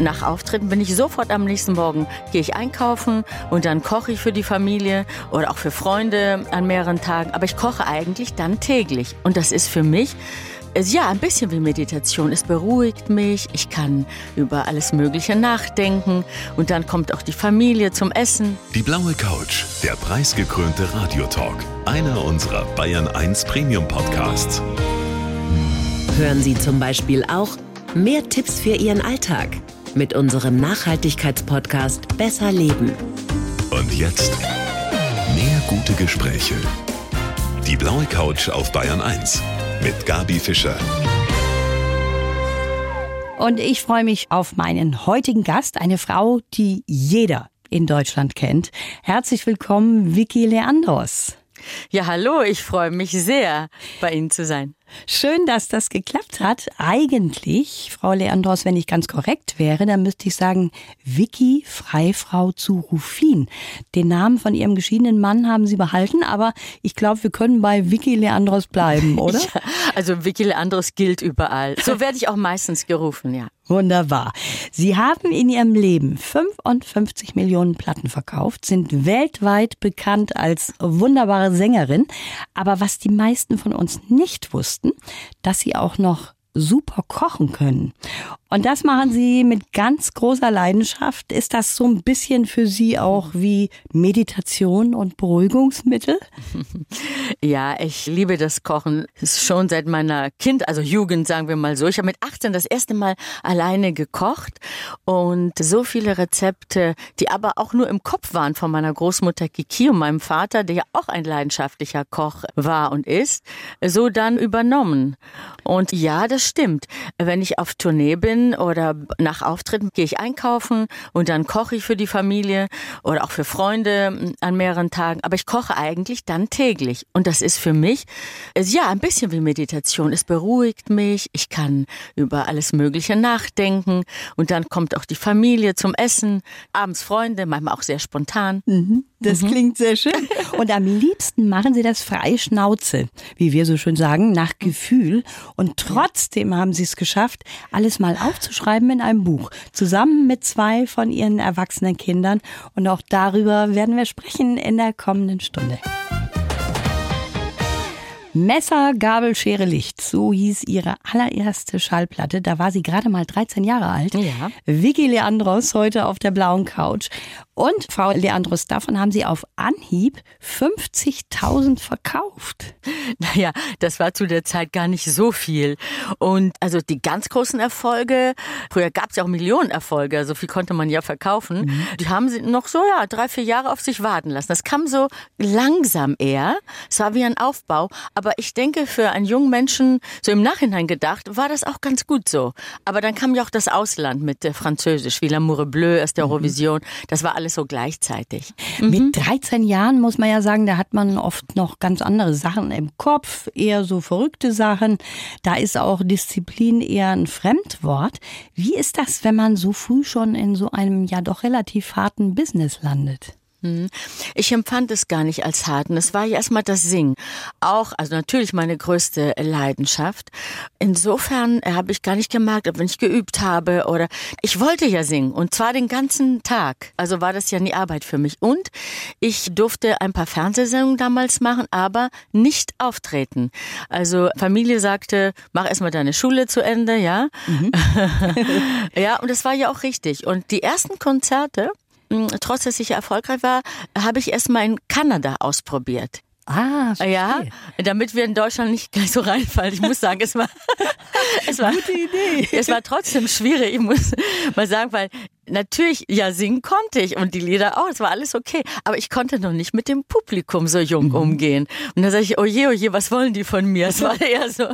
nach Auftritten bin ich sofort am nächsten Morgen, gehe ich einkaufen und dann koche ich für die Familie oder auch für Freunde an mehreren Tagen. Aber ich koche eigentlich dann täglich. Und das ist für mich ja, ein bisschen wie Meditation. Es beruhigt mich, ich kann über alles Mögliche nachdenken und dann kommt auch die Familie zum Essen. Die blaue Couch, der preisgekrönte Radiotalk, einer unserer Bayern 1 Premium Podcasts. Hören Sie zum Beispiel auch mehr Tipps für Ihren Alltag mit unserem Nachhaltigkeitspodcast Besser Leben. Und jetzt mehr gute Gespräche. Die blaue Couch auf Bayern 1 mit Gabi Fischer. Und ich freue mich auf meinen heutigen Gast, eine Frau, die jeder in Deutschland kennt. Herzlich willkommen, Vicky Leandros. Ja, hallo, ich freue mich sehr, bei Ihnen zu sein. Schön, dass das geklappt hat. Eigentlich, Frau Leandros, wenn ich ganz korrekt wäre, dann müsste ich sagen, Vicky Freifrau zu Rufin. Den Namen von Ihrem geschiedenen Mann haben Sie behalten, aber ich glaube, wir können bei Vicky Leandros bleiben, oder? Ja, also Vicky Leandros gilt überall. So werde ich auch meistens gerufen, ja. Wunderbar. Sie haben in Ihrem Leben 55 Millionen Platten verkauft, sind weltweit bekannt als wunderbare Sängerin. Aber was die meisten von uns nicht wussten, wussten, dass sie auch noch super kochen können. Und das machen Sie mit ganz großer Leidenschaft. Ist das so ein bisschen für Sie auch wie Meditation und Beruhigungsmittel? Ja, ich liebe das Kochen. Ist schon seit meiner Kind, also Jugend, sagen wir mal so. Ich habe mit 18 das erste Mal alleine gekocht und so viele Rezepte, die aber auch nur im Kopf waren von meiner Großmutter Kiki und meinem Vater, der ja auch ein leidenschaftlicher Koch war und ist, so dann übernommen. Und ja, das stimmt. Wenn ich auf Tournee bin, bin oder nach Auftritten gehe ich einkaufen und dann koche ich für die Familie oder auch für Freunde an mehreren Tagen. Aber ich koche eigentlich dann täglich. Und das ist für mich, ja, ein bisschen wie Meditation. Es beruhigt mich. Ich kann über alles Mögliche nachdenken. Und dann kommt auch die Familie zum Essen. Abends Freunde, manchmal auch sehr spontan. Mhm. Das mhm. klingt sehr schön. Und am liebsten machen Sie das frei Schnauze, wie wir so schön sagen, nach Gefühl. Und trotzdem haben Sie es geschafft, alles mal aufzuschreiben in einem Buch, zusammen mit zwei von Ihren erwachsenen Kindern. Und auch darüber werden wir sprechen in der kommenden Stunde. Messer, Gabel, Schere, Licht. So hieß ihre allererste Schallplatte. Da war sie gerade mal 13 Jahre alt. Ja. Vicky Leandros heute auf der blauen Couch. Und Frau Leandros, davon haben Sie auf Anhieb 50.000 verkauft. Naja, das war zu der Zeit gar nicht so viel. Und also die ganz großen Erfolge, früher gab es ja auch Millionen Erfolge, so viel konnte man ja verkaufen, mhm. die haben sie noch so, ja, drei, vier Jahre auf sich warten lassen. Das kam so langsam eher. Es war wie ein Aufbau. Aber ich denke, für einen jungen Menschen, so im Nachhinein gedacht, war das auch ganz gut so. Aber dann kam ja auch das Ausland mit der Französisch, wie L'amour bleu aus der mhm. Eurovision. Das war alles alles so gleichzeitig. Mhm. Mit 13 Jahren muss man ja sagen, da hat man oft noch ganz andere Sachen im Kopf, eher so verrückte Sachen. Da ist auch Disziplin eher ein Fremdwort. Wie ist das, wenn man so früh schon in so einem ja doch relativ harten Business landet? Mhm. Ich empfand es gar nicht als harten. Es war ja erstmal das Singen. Auch, also natürlich meine größte Leidenschaft. Insofern habe ich gar nicht gemerkt, ob wenn ich geübt habe oder ich wollte ja singen und zwar den ganzen Tag. Also war das ja nie Arbeit für mich. Und ich durfte ein paar Fernsehsendungen damals machen, aber nicht auftreten. Also Familie sagte, mach erstmal deine Schule zu Ende, ja. Mhm. ja, und das war ja auch richtig. Und die ersten Konzerte, trotz dass ich erfolgreich war, habe ich erst mal in Kanada ausprobiert. Ah, verstehe. ja, damit wir in Deutschland nicht gleich so reinfallen. Ich muss sagen, es war, es war, Gute Idee. Es war trotzdem schwierig. Ich muss mal sagen, weil natürlich, ja, singen konnte ich und die Lieder auch, es war alles okay. Aber ich konnte noch nicht mit dem Publikum so jung mhm. umgehen. Und da sage ich, oh je, oh je, was wollen die von mir? Es war eher so.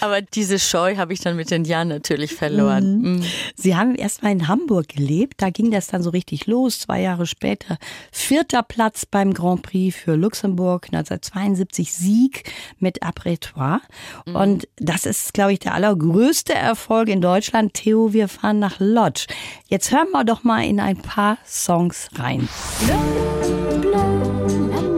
Aber diese Scheu habe ich dann mit den Jahren natürlich verloren. Mhm. Mhm. Sie haben erst mal in Hamburg gelebt, da ging das dann so richtig los, zwei Jahre später. Vierter Platz beim Grand Prix für Luxemburg, 1972 Sieg mit Apretoire. Mhm. Und das ist, glaube ich, der allergrößte Erfolg in Deutschland. Theo, wir fahren nach Lodge. Jetzt Jetzt hören wir doch mal in ein paar Songs rein. Bleu, bleu,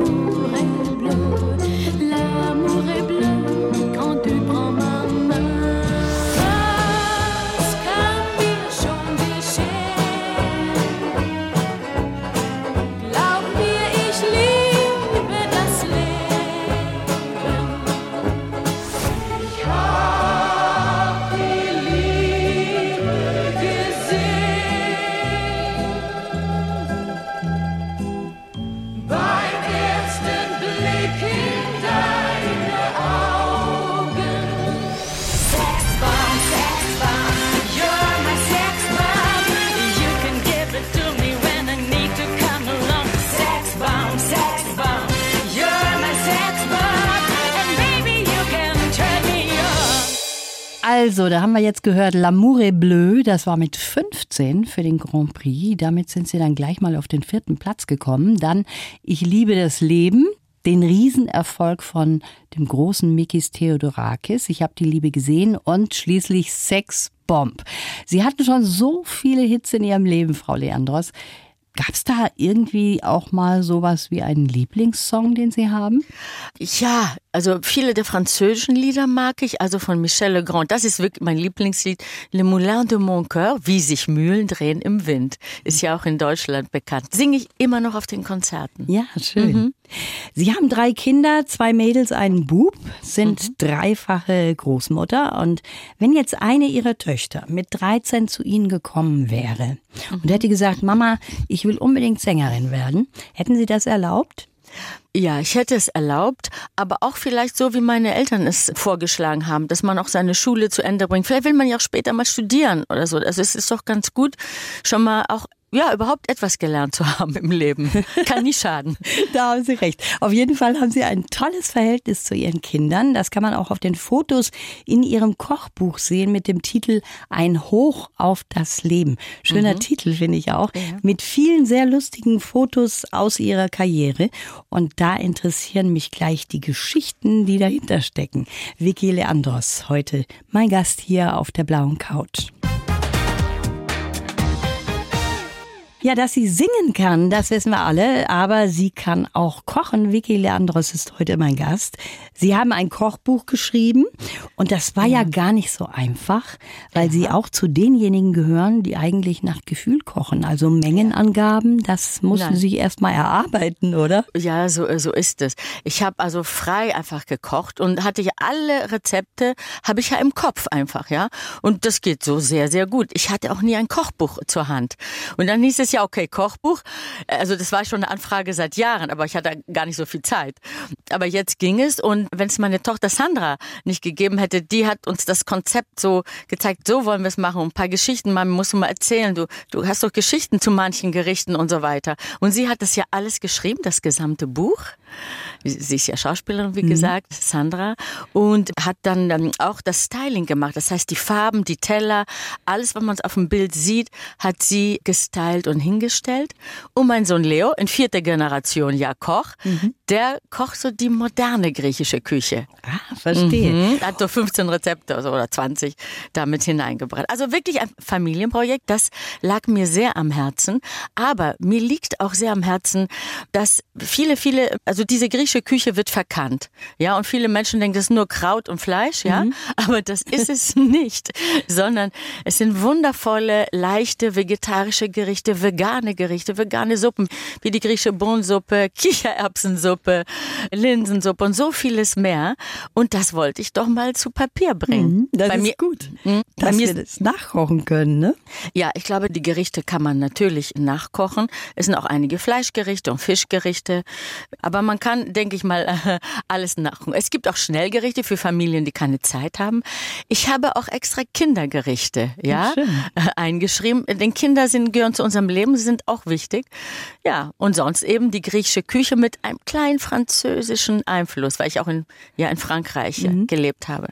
Also, da haben wir jetzt gehört, L'amour est bleu, das war mit 15 für den Grand Prix. Damit sind sie dann gleich mal auf den vierten Platz gekommen. Dann Ich liebe das Leben, den Riesenerfolg von dem großen Mikis Theodorakis. Ich habe die Liebe gesehen und schließlich Sex Bomb. Sie hatten schon so viele Hits in ihrem Leben, Frau Leandros. Gab es da irgendwie auch mal sowas wie einen Lieblingssong, den Sie haben? Ja, also viele der französischen Lieder mag ich, also von Michel Legrand. Das ist wirklich mein Lieblingslied. Le Moulin de mon Coeur, wie sich Mühlen drehen im Wind. Ist ja auch in Deutschland bekannt. Singe ich immer noch auf den Konzerten. Ja, schön. Mhm. Sie haben drei Kinder, zwei Mädels, einen Bub, sind mhm. dreifache Großmutter. Und wenn jetzt eine ihrer Töchter mit 13 zu Ihnen gekommen wäre mhm. und hätte gesagt, Mama, ich will unbedingt Sängerin werden, hätten Sie das erlaubt? Ja, ich hätte es erlaubt, aber auch vielleicht so, wie meine Eltern es vorgeschlagen haben, dass man auch seine Schule zu Ende bringt. Vielleicht will man ja auch später mal studieren oder so. Also es ist doch ganz gut, schon mal auch ja, überhaupt etwas gelernt zu haben im Leben. Kann nie schaden. da haben Sie recht. Auf jeden Fall haben Sie ein tolles Verhältnis zu Ihren Kindern. Das kann man auch auf den Fotos in Ihrem Kochbuch sehen mit dem Titel Ein Hoch auf das Leben. Schöner mhm. Titel, finde ich auch. Ja. Mit vielen sehr lustigen Fotos aus Ihrer Karriere. Und da interessieren mich gleich die Geschichten, die dahinter stecken. Vicky Leandros, heute mein Gast hier auf der blauen Couch. Ja, dass sie singen kann, das wissen wir alle, aber sie kann auch kochen. Vicky Leandros ist heute mein Gast. Sie haben ein Kochbuch geschrieben und das war ja, ja gar nicht so einfach, weil ja. sie auch zu denjenigen gehören, die eigentlich nach Gefühl kochen. Also Mengenangaben, das mussten sie erst mal erarbeiten, oder? Ja, so, so ist es. Ich habe also frei einfach gekocht und hatte ja alle Rezepte, habe ich ja im Kopf einfach, ja. Und das geht so sehr, sehr gut. Ich hatte auch nie ein Kochbuch zur Hand. Und dann hieß es ja, okay, Kochbuch. Also das war schon eine Anfrage seit Jahren, aber ich hatte gar nicht so viel Zeit. Aber jetzt ging es und wenn es meine Tochter Sandra nicht gegeben hätte, die hat uns das Konzept so gezeigt, so wollen wir es machen. ein paar Geschichten, man muss mal erzählen. Du, du hast doch Geschichten zu manchen Gerichten und so weiter. Und sie hat das ja alles geschrieben, das gesamte Buch. Sie ist ja Schauspielerin, wie mhm. gesagt, Sandra, und hat dann ähm, auch das Styling gemacht. Das heißt, die Farben, die Teller, alles, was man auf dem Bild sieht, hat sie gestylt und hingestellt. Und mein Sohn Leo, in vierter Generation ja Koch, mhm. der kocht so die moderne griechische Küche. Ah, verstehe. Mhm. Hat so 15 Rezepte oder 20 damit hineingebracht. Also wirklich ein Familienprojekt, das lag mir sehr am Herzen. Aber mir liegt auch sehr am Herzen, dass viele, viele, also diese griechische Küche wird verkannt. Ja, und viele Menschen denken, das ist nur Kraut und Fleisch, ja. Mhm. Aber das ist es nicht, sondern es sind wundervolle, leichte, vegetarische Gerichte, vegane Gerichte, vegane Suppen, wie die griechische Bohnensuppe, Kichererbsensuppe, Linsensuppe und so vieles mehr. Und das wollte ich doch mal zu Papier bringen. Mhm, das Bei ist mir, gut, mh, dass wir das nachkochen können, ne? Ja, ich glaube, die Gerichte kann man natürlich nachkochen. Es sind auch einige Fleischgerichte und Fischgerichte. Aber man kann, denke ich mal, alles nachkochen. Es gibt auch Schnellgerichte für Familien, die keine Zeit haben. Ich habe auch extra Kindergerichte, ja, eingeschrieben. Denn Kinder sind, gehören zu unserem Leben, sie sind auch wichtig. Ja, und sonst eben die griechische Küche mit einem kleinen französischen Einfluss, weil ich auch in, ja, in Frankreich mhm. gelebt habe.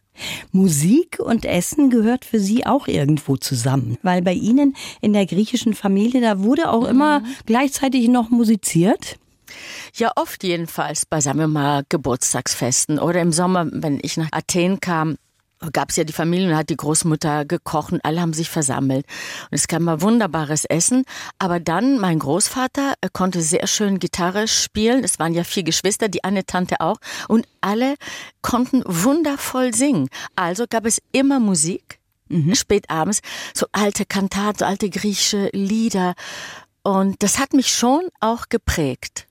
Musik und Essen gehört für Sie auch irgendwo zusammen, weil bei Ihnen in der griechischen Familie, da wurde auch immer mhm. gleichzeitig noch musiziert. Ja, oft jedenfalls bei, sagen wir mal, Geburtstagsfesten oder im Sommer, wenn ich nach Athen kam, gab es ja die Familie und hat die Großmutter gekocht und alle haben sich versammelt. Und es kam mal wunderbares Essen. Aber dann, mein Großvater konnte sehr schön Gitarre spielen. Es waren ja vier Geschwister, die eine Tante auch. Und alle konnten wundervoll singen. Also gab es immer Musik. Mhm. Spät abends, so alte Kantaten, so alte griechische Lieder. Und das hat mich schon auch geprägt.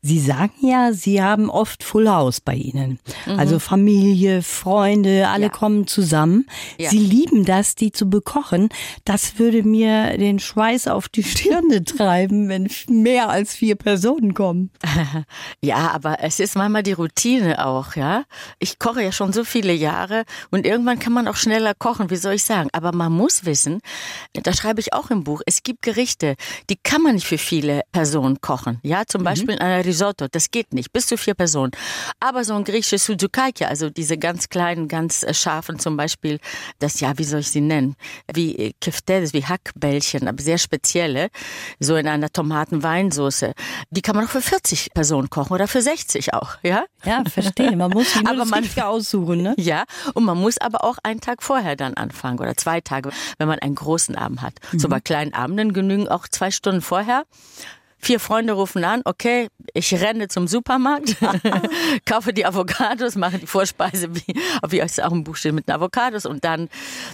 Sie sagen ja, Sie haben oft Full House bei Ihnen. Mhm. Also Familie, Freunde, alle ja. kommen zusammen. Ja. Sie lieben das, die zu bekochen. Das würde mir den Schweiß auf die Stirne treiben, wenn mehr als vier Personen kommen. Ja, aber es ist manchmal die Routine auch, ja. Ich koche ja schon so viele Jahre und irgendwann kann man auch schneller kochen, wie soll ich sagen. Aber man muss wissen, da schreibe ich auch im Buch, es gibt Gerichte, die kann man nicht für viele Personen kochen. Ja, zum mhm. Beispiel in einer Risotto, das geht nicht, bis zu vier Personen. Aber so ein griechisches Suzukaike, also diese ganz kleinen, ganz äh, scharfen zum Beispiel, das ja, wie soll ich sie nennen, wie äh, Keftedes, wie Hackbällchen, aber sehr spezielle, so in einer Tomaten-Weinsauce, die kann man auch für 40 Personen kochen oder für 60 auch, ja? Ja, verstehe. Man muss sich Aber man- aussuchen, ne? Ja, und man muss aber auch einen Tag vorher dann anfangen oder zwei Tage, wenn man einen großen Abend hat. So bei kleinen Abenden genügen auch zwei Stunden vorher. Vier Freunde rufen an, okay, ich renne zum Supermarkt, kaufe die Avocados, mache die Vorspeise, wie, wie es auch im Buch steht, mit den Avocados und dann,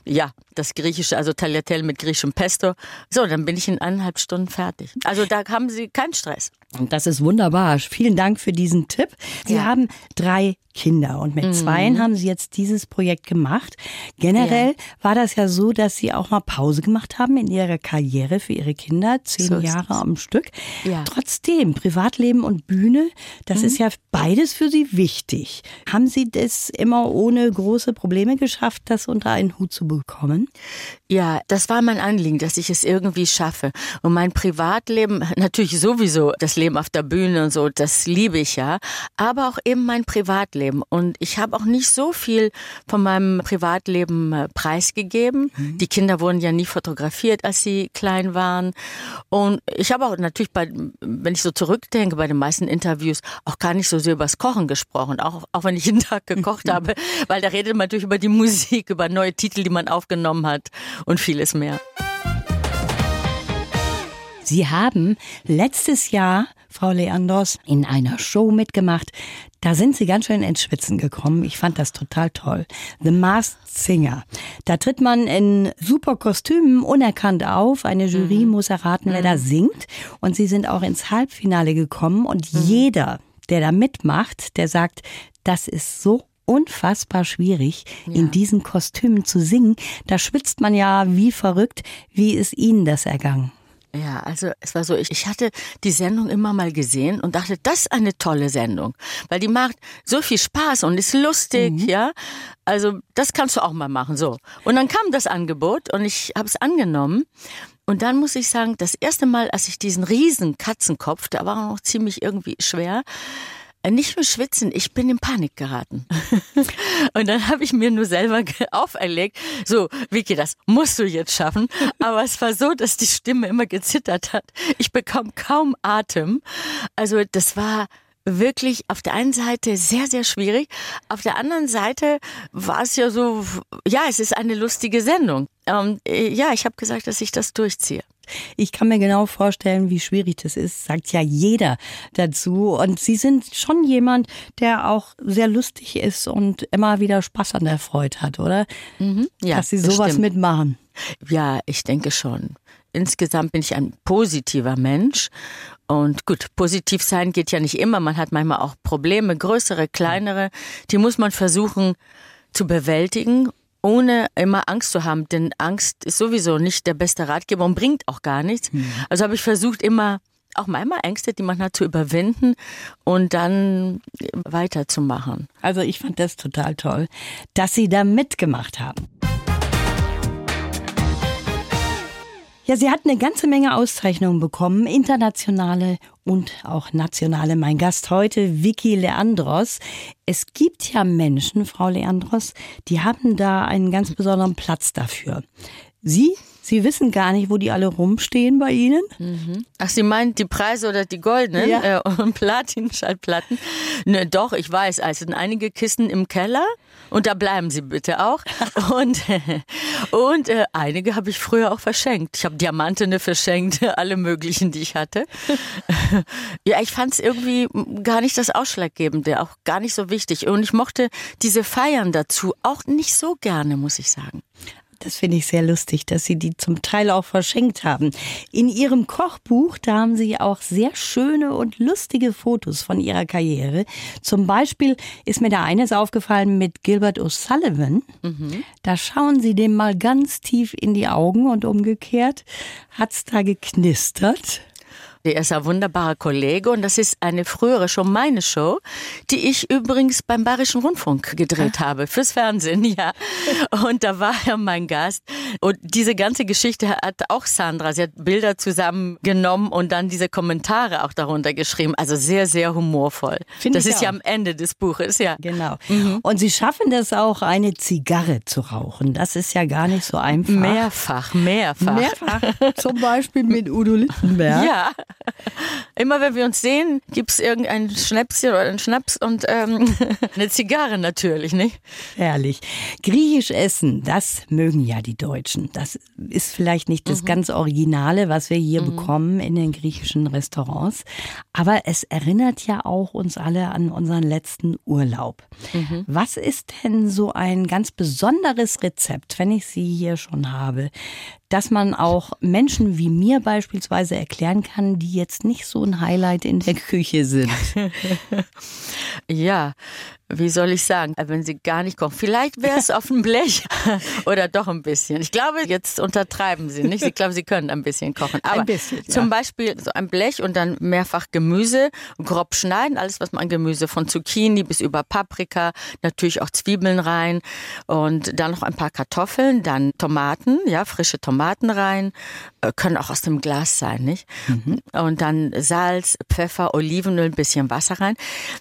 ja, das griechische, also Tagliatelle mit griechischem Pesto. So, dann bin ich in eineinhalb Stunden fertig. Also da haben Sie keinen Stress. Das ist wunderbar. Vielen Dank für diesen Tipp. Sie Ja. haben drei Kinder und mit zweien haben Sie jetzt dieses Projekt gemacht. Generell war das ja so, dass Sie auch mal Pause gemacht haben in Ihrer Karriere für Ihre Kinder, zehn So Jahre am Stück. Ja. Trotzdem, Privatleben und Bühne, das ist ja beides für Sie wichtig. Haben Sie das immer ohne große Probleme geschafft, das unter einen Hut zu bekommen? Ja, das war mein Anliegen, dass ich es irgendwie schaffe. Und mein Privatleben, natürlich sowieso, das Leben auf der Bühne und so, das liebe ich ja, aber auch eben mein Privatleben. Und ich habe auch nicht so viel von meinem Privatleben äh, preisgegeben. Die Kinder wurden ja nie fotografiert, als sie klein waren. Und ich habe auch natürlich bei, wenn ich so zurückdenke, bei den meisten Interviews auch gar nicht so sehr übers Kochen gesprochen, auch, auch wenn ich jeden Tag gekocht habe, weil da redet man natürlich über die Musik, über neue Titel, die man aufgenommen hat und vieles mehr. Sie haben letztes Jahr, Frau Leandros, in einer Show mitgemacht. Da sind Sie ganz schön ins Schwitzen gekommen. Ich fand das total toll. The Masked Singer. Da tritt man in super Kostümen unerkannt auf. Eine Jury muss erraten, wer da singt. Und Sie sind auch ins Halbfinale gekommen. Und jeder, der da mitmacht, der sagt, das ist so unfassbar schwierig, in diesen Kostümen zu singen. Da schwitzt man ja wie verrückt. Wie ist Ihnen das ergangen? Ja, also es war so, ich, ich hatte die Sendung immer mal gesehen und dachte, das ist eine tolle Sendung, weil die macht so viel Spaß und ist lustig, ja. Also das kannst du auch mal machen, so. Und dann kam das Angebot und ich habe es angenommen. Und dann muss ich sagen, das erste Mal, als ich diesen riesen Katzenkopf, der war auch noch ziemlich irgendwie schwer, nicht nur schwitzen, ich bin in Panik geraten. Und dann habe ich mir nur selber auferlegt, so, Vicky, das musst du jetzt schaffen. Aber es war so, dass die Stimme immer gezittert hat. Ich bekam kaum Atem. Also das war wirklich auf der einen Seite sehr, sehr schwierig. Auf der anderen Seite war es ja so, ja, es ist eine lustige Sendung. Ähm, äh, ja, ich habe gesagt, dass ich das durchziehe. Ich kann mir genau vorstellen, wie schwierig das ist, sagt ja jeder dazu. Und Sie sind schon jemand, der auch sehr lustig ist und immer wieder Spaß an der Freude hat, oder? Ja, Dass Sie sowas stimmt. mitmachen. Ja, ich denke schon. Insgesamt bin ich ein positiver Mensch. Und gut, positiv sein geht ja nicht immer. Man hat manchmal auch Probleme, größere, kleinere. Die muss man versuchen zu bewältigen, ohne immer Angst zu haben. Denn Angst ist sowieso nicht der beste Ratgeber und bringt auch gar nichts. Also habe ich versucht, immer auch manchmal Ängste, die man hat, zu überwinden und dann weiterzumachen. Also ich fand das total toll, dass Sie da mitgemacht haben. Ja, sie hat eine ganze Menge Auszeichnungen bekommen, internationale und auch nationale. Mein Gast heute, Vicky Leandros. Es gibt ja Menschen, Frau Leandros, die haben da einen ganz besonderen Platz dafür. Sie, Sie wissen gar nicht, wo die alle rumstehen bei Ihnen? Ach, Sie meint die Preise oder die goldenen Ja. äh, und Platin-Schallplatten? Ne, doch, ich weiß. Also sind einige Kisten im Keller und da bleiben sie bitte auch. Und, und äh, einige habe ich früher auch verschenkt. Ich habe Diamantene verschenkt, alle möglichen, die ich hatte. ja, ich fand es irgendwie gar nicht das Ausschlaggebende, auch gar nicht so wichtig. Und ich mochte diese Feiern dazu auch nicht so gerne, muss ich sagen. Das finde ich sehr lustig, dass Sie die zum Teil auch verschenkt haben. In Ihrem Kochbuch, da haben Sie auch sehr schöne und lustige Fotos von Ihrer Karriere. Zum Beispiel ist mir da eines aufgefallen mit Gilbert O'Sullivan. Da schauen Sie dem mal ganz tief in die Augen und umgekehrt. Hat's da geknistert? Er ist ein wunderbarer Kollege und das ist eine frühere schon meine Show, die ich übrigens beim Bayerischen Rundfunk gedreht habe, fürs Fernsehen, ja. Und da war er mein Gast. Und diese ganze Geschichte hat auch Sandra, sie hat Bilder zusammengenommen und dann diese Kommentare auch darunter geschrieben. Also sehr, sehr humorvoll. Find das ist ja auch. am Ende des Buches, ja. Genau. Und Sie schaffen das auch, eine Zigarre zu rauchen. Das ist ja gar nicht so einfach. Mehrfach, mehrfach. Mehrfach. Zum Beispiel mit Udo Littenberg. Ja. Immer wenn wir uns sehen, gibt's irgendein Schnäpschen oder einen Schnaps und ähm, eine Zigarre natürlich, nicht? Herrlich. Griechisch essen, das mögen ja die Deutschen. Das ist vielleicht nicht das ganz Originale, was wir hier bekommen in den griechischen Restaurants. Aber es erinnert ja auch uns alle an unseren letzten Urlaub. Was ist denn so ein ganz besonderes Rezept, wenn ich Sie hier schon habe, dass man auch Menschen wie mir beispielsweise erklären kann, die jetzt nicht so ein Highlight in der Küche sind? Ja, wie soll ich sagen, wenn sie gar nicht kochen. Vielleicht wäre es auf dem Blech oder doch ein bisschen. Ich glaube, jetzt untertreiben sie nicht. Ich glaube, sie können ein bisschen kochen. Aber bisschen, ja. zum Beispiel so ein Blech und dann mehrfach Gemüse grob schneiden. Alles, was man an Gemüse von Zucchini bis über Paprika, natürlich auch Zwiebeln rein und dann noch ein paar Kartoffeln, dann Tomaten, ja, frische Tomaten rein, äh, können auch aus dem Glas sein, nicht? Und dann Salz, Pfeffer, Olivenöl, ein bisschen Wasser rein.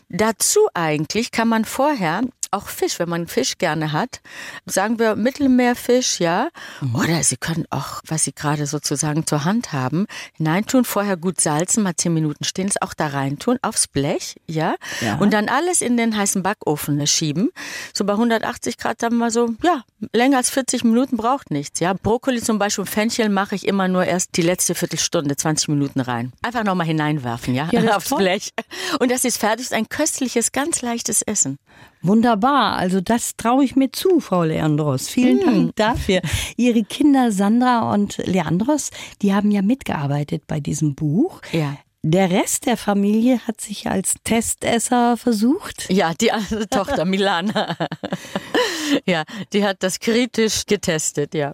Dazu eigentlich kann man vorher auch Fisch, wenn man Fisch gerne hat, sagen wir Mittelmeerfisch, ja, oder Sie können auch, was Sie gerade sozusagen zur Hand haben, hineintun, vorher gut salzen, mal zehn Minuten stehen, es auch da reintun, aufs Blech, ja, Ja. und dann alles in den heißen Backofen schieben, so bei 180 Grad, sagen wir so, ja, länger als 40 Minuten braucht nichts, ja. Brokkoli zum Beispiel, Fenchel mache ich immer nur erst die letzte Viertelstunde, 20 Minuten rein. Einfach nochmal hineinwerfen, ja, Ja, aufs. Blech. Und das ist fertig, ist ein köstliches, ganz leichtes Essen. Wunderbar, also das traue ich mir zu, Frau Leandros. Vielen Dank dafür. Ihre Kinder Sandra und Leandros, die haben ja mitgearbeitet bei diesem Buch. Ja. Der Rest der Familie hat sich als Testesser versucht. Ja, die andere Tochter, Milana. ja, die hat das kritisch getestet, ja.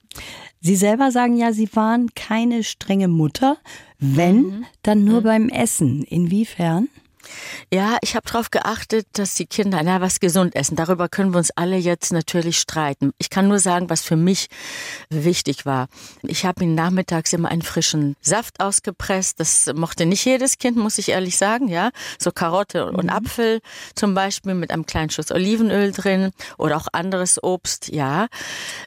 Sie selber sagen ja, Sie waren keine strenge Mutter, wenn, dann nur beim Essen. Inwiefern? Ja, ich habe darauf geachtet, dass die Kinder na, was gesund essen. Darüber können wir uns alle jetzt natürlich streiten. Ich kann nur sagen, was für mich wichtig war. Ich habe ihnen nachmittags immer einen frischen Saft ausgepresst. Das mochte nicht jedes Kind, muss ich ehrlich sagen. Ja, so Karotte und Apfel zum Beispiel mit einem kleinen Schuss Olivenöl drin oder auch anderes Obst. Ja,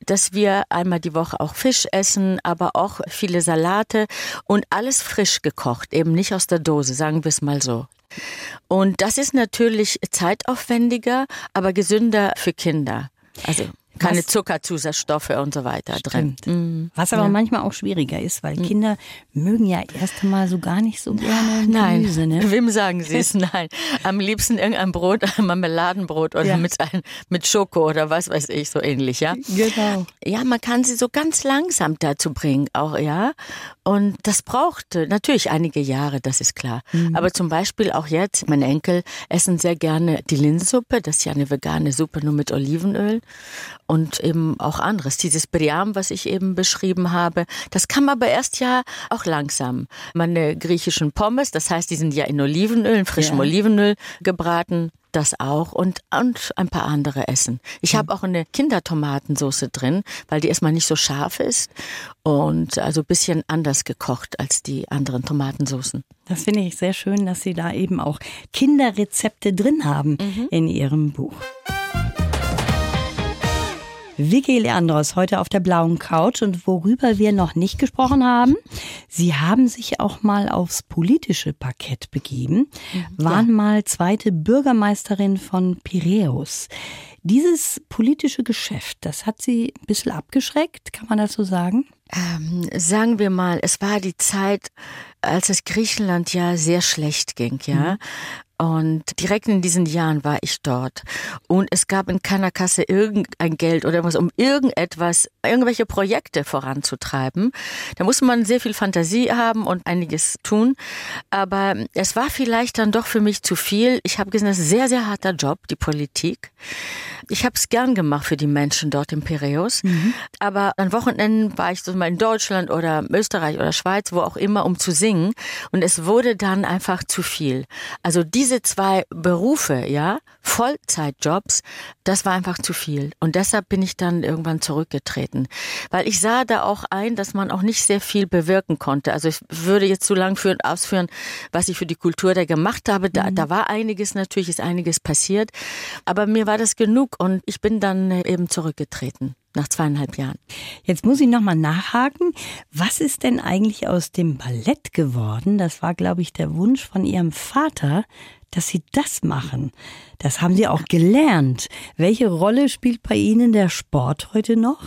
dass wir einmal die Woche auch Fisch essen, aber auch viele Salate und alles frisch gekocht, eben nicht aus der Dose, sagen wir es mal so. Und das ist natürlich zeitaufwendiger, aber gesünder für Kinder. Also keine Was- Zuckerzusatzstoffe und so weiter drin. Stimmt. Was aber manchmal auch schwieriger ist, weil Kinder mögen ja erst einmal so gar nicht so gerne Nein, Gemüse. Ne? wem sagen Sie es? Nein. Am liebsten irgendein Brot, ein Marmeladenbrot oder Ja. mit, ein, mit Schoko oder was weiß ich, so ähnlich, ja? Genau. Ja, man kann sie so ganz langsam dazu bringen, auch, ja. Und das braucht natürlich einige Jahre, das ist klar. Aber zum Beispiel auch jetzt, meine Enkel essen sehr gerne die Linsensuppe, das ist ja eine vegane Suppe nur mit Olivenöl und eben auch anderes. Dieses Briam, was ich eben beschrieben habe, das man aber erst ja auch langsam. Meine griechischen Pommes, das heißt, die sind ja in Olivenöl, in frischem Ja. Olivenöl gebraten. Das auch und, und ein paar andere essen. Ich habe auch eine Kindertomatensoße drin, weil die erstmal nicht so scharf ist und also ein bisschen anders gekocht als die anderen Tomatensoßen. Das finde ich sehr schön, dass Sie da eben auch Kinderrezepte drin haben in Ihrem Buch. Vicky Leandros heute auf der blauen Couch. Und worüber wir noch nicht gesprochen haben, Sie haben sich auch mal aufs politische Parkett begeben, waren mal zweite Bürgermeisterin von Piräus. Dieses politische Geschäft, das hat Sie ein bisschen abgeschreckt, kann man das so sagen? Ähm, sagen wir mal, es war die Zeit, als es Griechenland ja sehr schlecht ging, ja. Und direkt in diesen Jahren war ich dort. Und es gab in keiner Kasse irgendein Geld oder irgendwas, um irgendetwas, irgendwelche Projekte voranzutreiben. Da muss man sehr viel Fantasie haben und einiges tun. Aber es war vielleicht dann doch für mich zu viel. Ich habe gesehen, das ist ein sehr, sehr harter Job, die Politik. Ich habe es gern gemacht für die Menschen dort im Piräus. Mhm. Aber an Wochenenden war ich so mal in Deutschland oder Österreich oder Schweiz, wo auch immer, um zu singen. Und es wurde dann einfach zu viel. Also diese zwei Berufe, ja, Vollzeitjobs, das war einfach zu viel. Und deshalb bin ich dann irgendwann zurückgetreten. Weil ich sah da auch ein, dass man auch nicht sehr viel bewirken konnte. Also ich würde jetzt zu lang führen, ausführen, was ich für die Kultur da gemacht habe. Da, mhm. da war einiges natürlich, ist einiges passiert. Aber mir war das genug und ich bin dann eben zurückgetreten nach zweieinhalb Jahren. Jetzt muss ich nochmal nachhaken. Was ist denn eigentlich aus dem Ballett geworden? Das war, glaube ich, der Wunsch von Ihrem Vater, dass Sie das machen. Das haben Sie auch gelernt. Welche Rolle spielt bei Ihnen der Sport heute noch?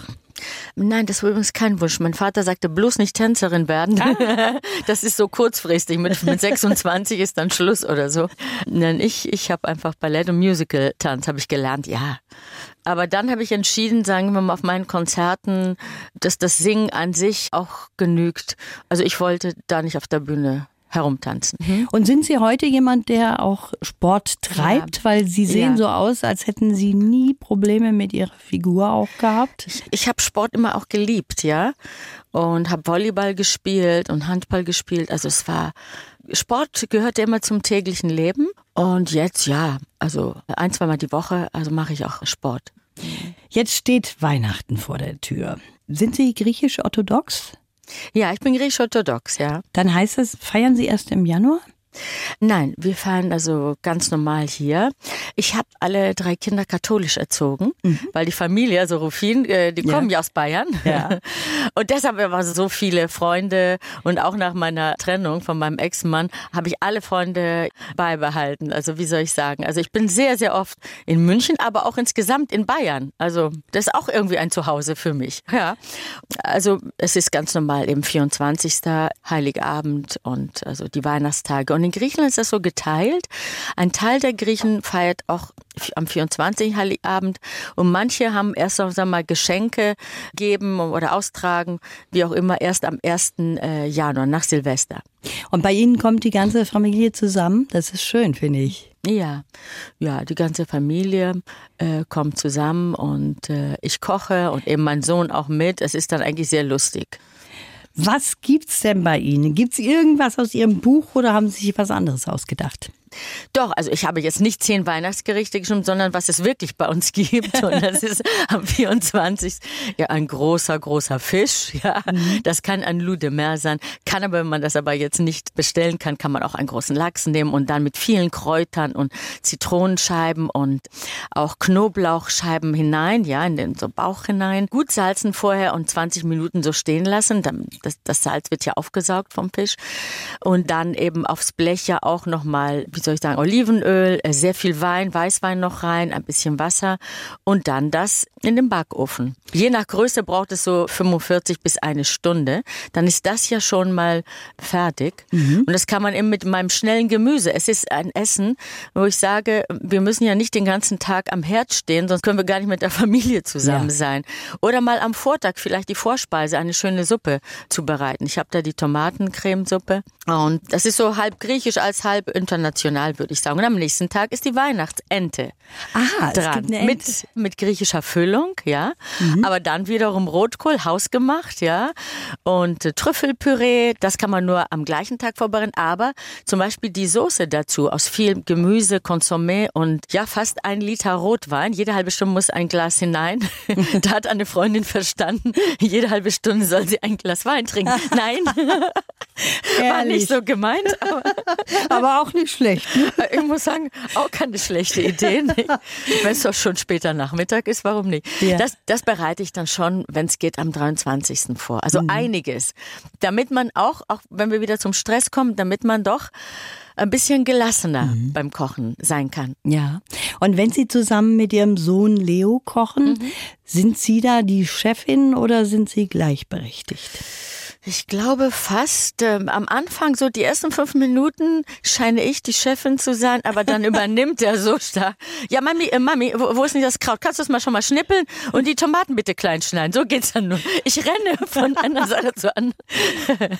Nein, das war übrigens kein Wunsch. Mein Vater sagte bloß nicht Tänzerin werden. Ah. Das ist so kurzfristig. Mit, mit 26 ist dann Schluss oder so. Nein, ich, ich habe einfach Ballett und Musical-Tanz habe ich gelernt, ja. Aber dann habe ich entschieden, sagen wir mal, auf meinen Konzerten, dass das Singen an sich auch genügt. Also ich wollte da nicht auf der Bühne herumtanzen. Mhm. Und sind Sie heute jemand, der auch Sport treibt? Ja. Weil Sie sehen ja. so aus, als hätten Sie nie Probleme mit Ihrer Figur auch gehabt. Ich, ich habe Sport immer auch geliebt, ja. Und habe Volleyball gespielt und Handball gespielt. Also es war, Sport gehörte immer zum täglichen Leben. Und jetzt, ja, also ein, zweimal die Woche, also mache ich auch Sport. Jetzt steht Weihnachten vor der Tür. Sind Sie griechisch-orthodox? Ja, ich bin griechisch-orthodox, ja. Dann heißt es, feiern Sie erst im Januar? Nein, wir fahren also ganz normal hier. Ich habe alle drei Kinder katholisch erzogen, mhm. weil die Familie, also Rufin, äh, die kommen ja, aus Bayern. Ja. Und deshalb waren so viele Freunde und auch nach meiner Trennung von meinem Ex-Mann habe ich alle Freunde beibehalten. Also wie soll ich sagen? Also ich bin sehr, sehr oft in München, aber auch insgesamt in Bayern. Also das ist auch irgendwie ein Zuhause für mich. Ja. Also es ist ganz normal eben 24. Heiligabend und also die Weihnachtstage. Und in Griechenland ist das so geteilt. Ein Teil der Griechen feiert auch am 24. Heiligabend und manche haben erst noch sagen wir mal Geschenke geben oder austragen, wie auch immer, erst am 1. Äh, Januar nach Silvester. Und bei Ihnen kommt die ganze Familie zusammen? Das ist schön, finde ich. Ja, ja, die ganze Familie äh, kommt zusammen und äh, ich koche und eben mein Sohn auch mit. Es ist dann eigentlich sehr lustig. Was gibt's denn bei Ihnen? Gibt's irgendwas aus Ihrem Buch oder haben Sie sich was anderes ausgedacht? Doch, also ich habe jetzt nicht zehn Weihnachtsgerichte geschrieben, sondern was es wirklich bei uns gibt. Und das ist am 24. ja ein großer, großer Fisch. Ja, mhm. das kann ein Loup de Mer sein. Kann aber, wenn man das aber jetzt nicht bestellen kann, kann man auch einen großen Lachs nehmen und dann mit vielen Kräutern und Zitronenscheiben und auch Knoblauchscheiben hinein, ja, in den so Bauch hinein. Gut salzen vorher und 20 Minuten so stehen lassen. Das, das Salz wird ja aufgesaugt vom Fisch. Und dann eben aufs Blech ja auch nochmal, wie soll ich sagen, Olivenöl, äh, sehr viel Wein, Weißwein noch rein, ein bisschen Wasser und dann das in den Backofen. Je nach Größe braucht es so 45 bis eine Stunde. Dann ist das ja schon mal fertig. Mhm. Und das kann man eben mit meinem schnellen Gemüse. Es ist ein Essen, wo ich sage, wir müssen ja nicht den ganzen Tag am Herd stehen, sonst können wir gar nicht mit der Familie zusammen ja. sein. Oder mal am Vortag vielleicht die Vorspeise, eine schöne Suppe zubereiten. Ich habe da die Tomatencremesuppe und das ist so halb griechisch als halb international, würde ich sagen. Und am nächsten Tag ist die Weihnachtsente Aha, dran. Mit, mit griechischer Füllung, ja. Mhm. Aber dann wiederum Rotkohl, hausgemacht, ja. Und äh, Trüffelpüree, das kann man nur am gleichen Tag vorbereiten. Aber zum Beispiel die Soße dazu aus viel Gemüse, Consommé und ja, fast ein Liter Rotwein. Jede halbe Stunde muss ein Glas hinein. da hat eine Freundin verstanden, jede halbe Stunde soll sie ein Glas Wein trinken. Nein. War nicht so gemeint. Aber, aber auch nicht schlecht. Ne? Ich muss sagen, auch keine schlechte Idee. Wenn es doch schon später Nachmittag ist, warum nicht? Ja. Das, das bereite ich dann schon, wenn es geht, am 23. vor. Also mhm. einiges. Damit man auch, auch wenn wir wieder zum Stress kommen, damit man doch ein bisschen gelassener mhm. beim Kochen sein kann. Ja. Und wenn Sie zusammen mit Ihrem Sohn Leo kochen, mhm. sind Sie da die Chefin oder sind Sie gleichberechtigt? Ich glaube fast. Ähm, am Anfang, so die ersten fünf Minuten, scheine ich die Chefin zu sein, aber dann übernimmt er so stark. Ja, Mami, äh, Mami, wo, wo ist denn das Kraut? Kannst du das mal schon mal schnippeln und die Tomaten bitte klein schneiden? So geht's dann nur. Ich renne von einer Sache zu anderen.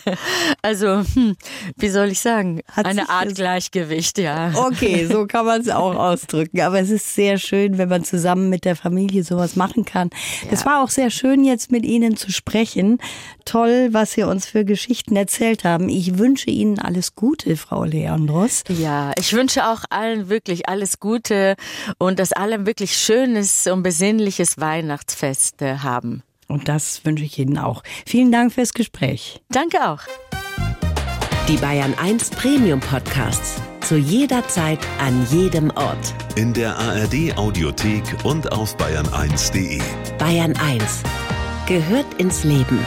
also, hm, wie soll ich sagen? Hat Eine Art das- Gleichgewicht, ja. Okay, so kann man es auch ausdrücken. Aber es ist sehr schön, wenn man zusammen mit der Familie sowas machen kann. Es war auch sehr schön, jetzt mit Ihnen zu sprechen. Toll, was Sie uns für Geschichten erzählt haben. Ich wünsche Ihnen alles Gute, Frau Leandros. Ja, ich wünsche auch allen wirklich alles Gute und dass alle ein wirklich schönes und besinnliches Weihnachtsfest äh, haben. Und das wünsche ich Ihnen auch. Vielen Dank fürs Gespräch. Danke auch. Die Bayern 1 Premium Podcasts. Zu jeder Zeit, an jedem Ort. In der ARD Audiothek und auf bayern1.de. Bayern 1 gehört ins Leben.